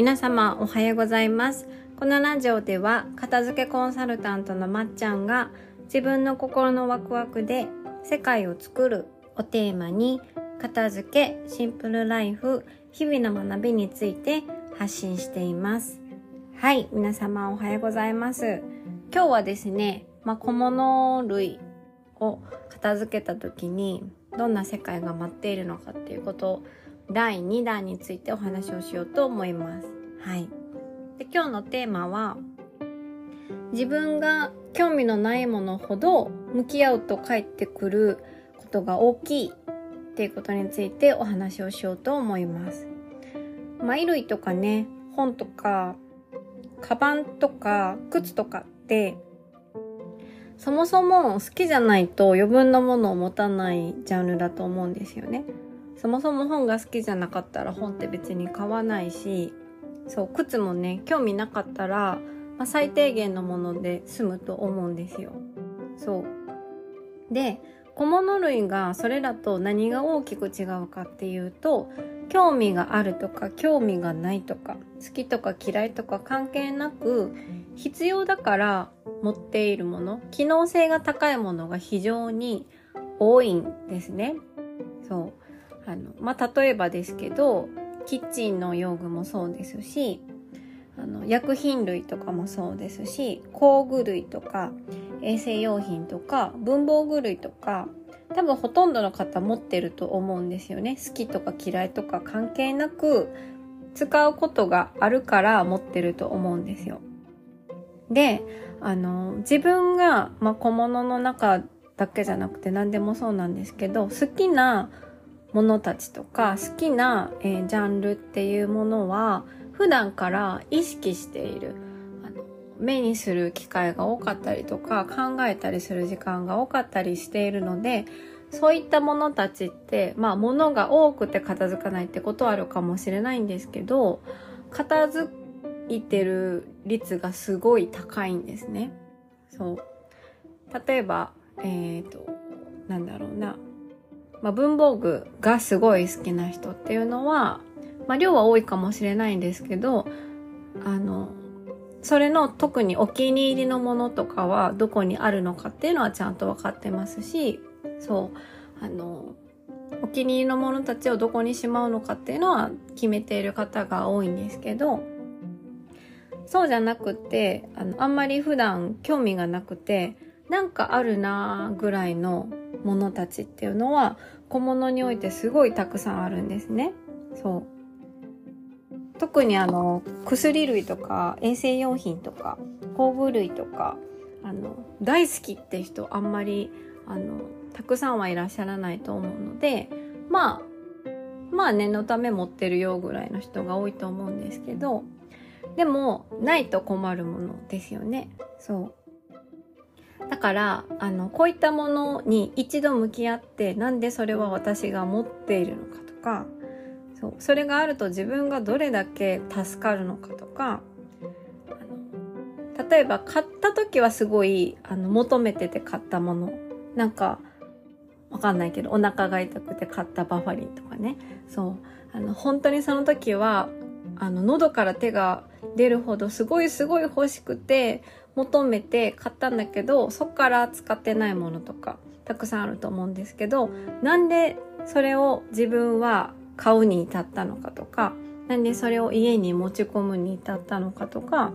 皆様おはようございます。このラジオでは片付けコンサルタントのまっちゃんが自分の心のワクワクで世界を作るをテーマに片付けシンプルライフ日々の学びについて発信しています。はい皆様おはようございます。今日はですね、まあ、小物類を片付けた時にどんな世界が待っているのかっていうこと第2弾についてお話をしようと思います。はい。で今日のテーマは自分が興味のないものほど向き合うと返ってくることが大きいっていうことについてお話をしようと思います。まあ、衣類とかね、本とか、カバンとか靴とかってそもそも好きじゃないと余分なものを持たないジャンルだと思うんですよね。そもそも本が好きじゃなかったら本って別に買わないしそう靴もね興味なかったら、まあ、最低限のもので済むと思うんですよ。そうで小物類がそれらと何が大きく違うかっていうと興味があるとか興味がないとか好きとか嫌いとか関係なく必要だから持っているもの機能性が高いものが非常に多いんですね。そうあの、まあ、例えばですけど、キッチンの用具もそうですし、あの、薬品類とかもそうですし、工具類とか、衛生用品とか、文房具類とか、多分ほとんどの方持ってると思うんですよね。好きとか嫌いとか関係なく、使うことがあるから持ってると思うんですよ。で、あの、自分が、まあ、小物の中だけじゃなくて何でもそうなんですけど、好きなものたちとか好きな、えー、ジャンルっていうものは普段から意識している。あの目にする機会が多かったりとか考えたりする時間が多かったりしているのでそういったものたちってまあ物が多くて片付かないってことはあるかもしれないんですけど片付いてる率がすごい高いんですね。そう。例えばえっ、ー、となんだろうな。まあ、文房具がすごい好きな人っていうのは、まあ、量は多いかもしれないんですけど、あの、それの特にお気に入りのものとかはどこにあるのかっていうのはちゃんと分かってますし、そう、あの、お気に入りのものたちをどこにしまうのかっていうのは決めている方が多いんですけど、そうじゃなくて、あの、あんまり普段興味がなくて、なんかあるなぐらいのものたちっていうのは小物においてすごいたくさんあるんですね。そう。特にあの薬類とか衛生用品とか工具類とかあの大好きって人あんまりあのたくさんはいらっしゃらないと思うのでまあまあ念のため持ってるよぐらいの人が多いと思うんですけどでもないと困るものですよねそうだからあのこういったものに一度向き合ってなんでそれは私が持っているのかとかそうそれがあると自分がどれだけ助かるのかとか例えば買った時はすごいあの求めてて買ったものなんかわかんないけどお腹が痛くて買ったバファリンとかね。そうあの本当にその時はあの喉から手が出るほどすごいすごい欲しくて求めて買ったんだけどそっから使ってないものとかたくさんあると思うんですけどなんでそれを自分は買うに至ったのかとかなんでそれを家に持ち込むに至ったのかとか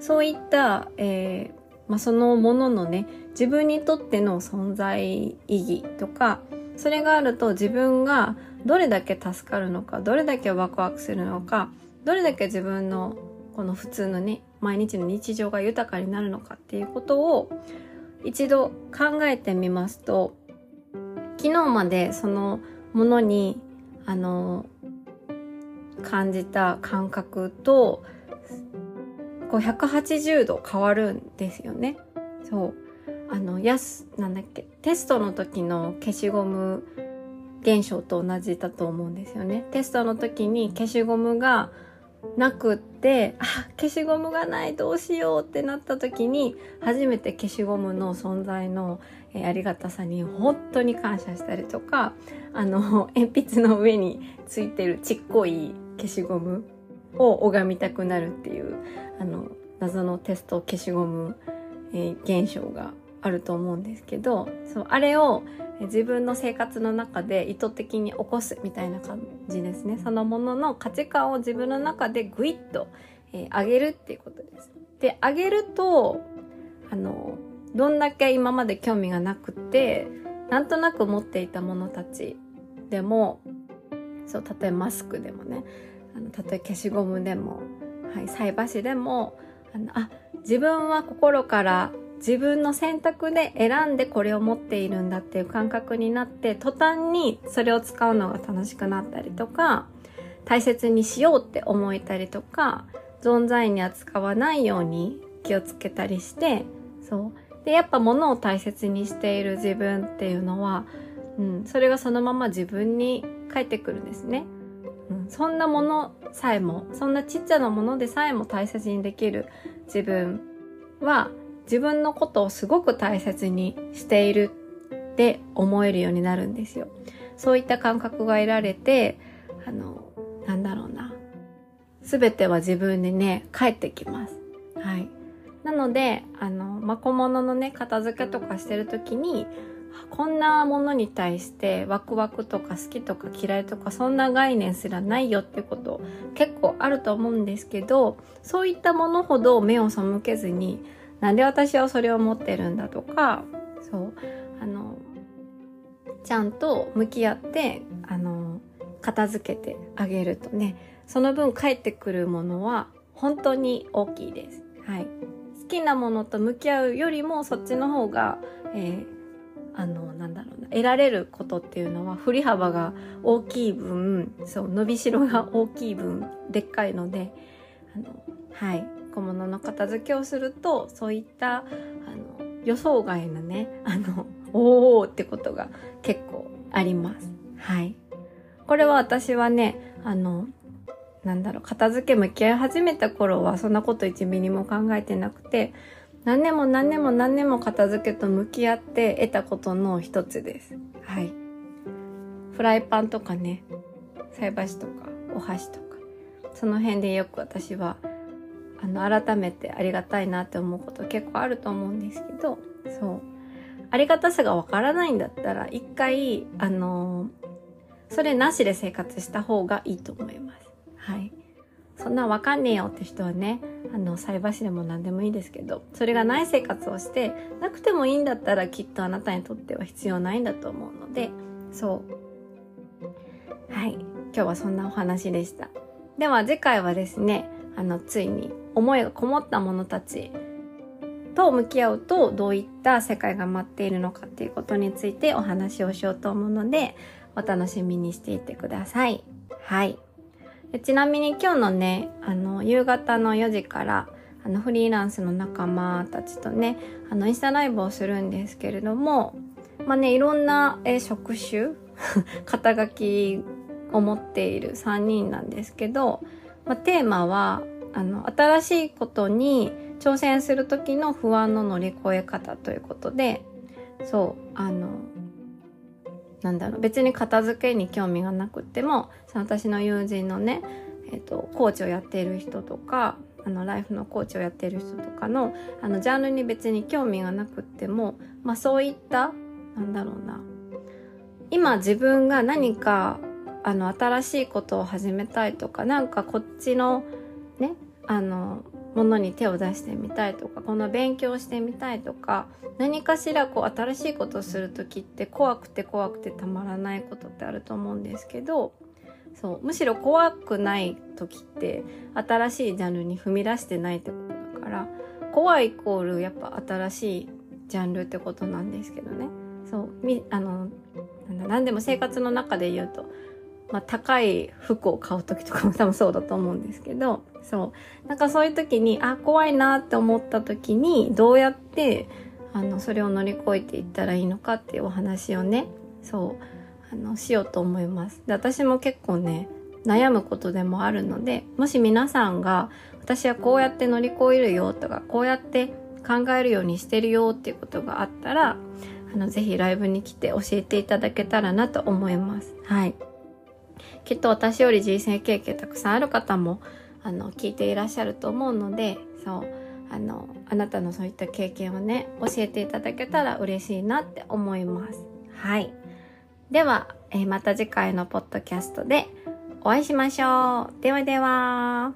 そういった、えーまあ、そのもののね自分にとっての存在意義とかそれがあると自分がどれだけ助かるのかどれだけワクワクするのかどれだけ自分のこの普通のね毎日の日常が豊かになるのかっていうことを一度考えてみますと昨日までそのものにあの感じた感覚とこう180度変わるんですよね。そうあのやすなんだっけテストの時の消しゴム現象と同じだと思うんですよね。テストの時に消しゴムがなくってあ消しゴムがないどうしようってなった時に初めて消しゴムの存在の、え、ありがたさに本当に感謝したりとかあの鉛筆の上についてるちっこい消しゴムを拝みたくなるっていうあの謎のテスト消しゴム、えー、現象があると思うんですけどそうあれを自分の生活の中で意図的に起こすみたいな感じですねそのものの価値観を自分の中でグイッと、えー、上げるっていうことです。で上げるとあのどんだけ今まで興味がなくてなんとなく持っていたものたちでもそう例えマスクでもねあの例え消しゴムでも、はい、菜箸でもあのあ自分は心から自分の選択で選んでこれを持っているんだっていう感覚になって途端にそれを使うのが楽しくなったりとか大切にしようって思えたりとか存在に扱わないように気をつけたりしてそうでやっぱ物を大切にしている自分っていうのは、うん、それがそのまま自分に返ってくるんですね。うん、そんなものさえもそんなちっちゃなものでさえも大切にできる自分は自分のことをすごく大切にしているって思えるようになるんですよ。そういった感覚が得られて、あの、なんだろうな。すべては自分にね、帰ってきます。はい。なので、あの、ま小物のね、片付けとかしてるときに、こんなものに対してワクワクとか好きとか嫌いとかそんな概念すらないよってこと結構あると思うんですけどそういったものほど目を背けずになんで私はそれを持ってるんだとかそうあのちゃんと向き合ってあの片付けてあげるとねその分返ってくるものは本当に大きいです。はい、好きなものと向き合うよりもそっちの方が、えー、あのなんだろうな得られることっていうのは振り幅が大きい分そう伸びしろが大きい分でっかいのであのはい小物の片付けをするとそういったあの予想外のねあのおおってことが結構あります。はい。これは私はねあのなんだろう片付け向き合い始めた頃はそんなこと1ミリも考えてなくて何年も何年も何年も片付けと向き合って得たことの一つです。はい。フライパンとかね菜箸とかお箸とかその辺でよく私はあの改めてありがたいなって思うこと結構あると思うんですけどそう。ありがたさがわからないんだったら一回あのそれなしで生活した方がいいと思います。はい。そんなわかんねえよって人はねあの菜箸でも何でもいいですけどそれがない生活をしてなくてもいいんだったらきっとあなたにとっては必要ないんだと思うのでそう。はい。今日はそんなお話でした。では次回はですねあのついに思いがこもった者たちと向き合うとどういった世界が待っているのかっていうことについてお話をしようと思うのでお楽しみにしていてください。はい。ちなみに今日のね、あの、夕方の4時から、あの、フリーランスの仲間たちとね、あの、インスタライブをするんですけれども、まあね、いろんな、え職種 肩書きを持っている3人なんですけど、まあ、テーマは、あの、新しいことに挑戦する時の不安の乗り越え方ということで、そう、あの、なんだろう、別に片付けに興味がなくても、その私の友人のね、えっ、ー、と、コーチをやっている人とか、あの、ライフのコーチをやっている人とかの、あの、ジャンルに別に興味がなくっても、まあそういった、なんだろうな、今自分が何かあの新しいことを始めたいとかなんかこっちのねあのものに手を出してみたいとかこの勉強してみたいとか何かしらこう新しいことをする時って怖くて怖くてたまらないことってあると思うんですけどそうむしろ怖くない時って新しいジャンルに踏み出してないってことだから怖いイコールやっぱ新しいジャンルってことなんですけどね。そうみあのなんでも生活の中で言うとまあ、高い服を買う時とかも多分そうだと思うんですけど、そう。なんかそういう時に、あ、怖いなって思った時に、どうやって、あの、それを乗り越えていったらいいのかっていうお話をね、そう、あの、しようと思います。で、私も結構ね、悩むことでもあるので、もし皆さんが、私はこうやって乗り越えるよとか、こうやって考えるようにしてるよっていうことがあったら、あの、ぜひライブに来て教えていただけたらなと思います。はい。きっと私より人生経験たくさんある方も、ああの聞いていらっしゃると思うのでそうあのあなたのそういった経験をね教えていただけたら嬉しいなって思います。はい。では、えー、また次回のポッドキャストでお会いしましょう。ではでは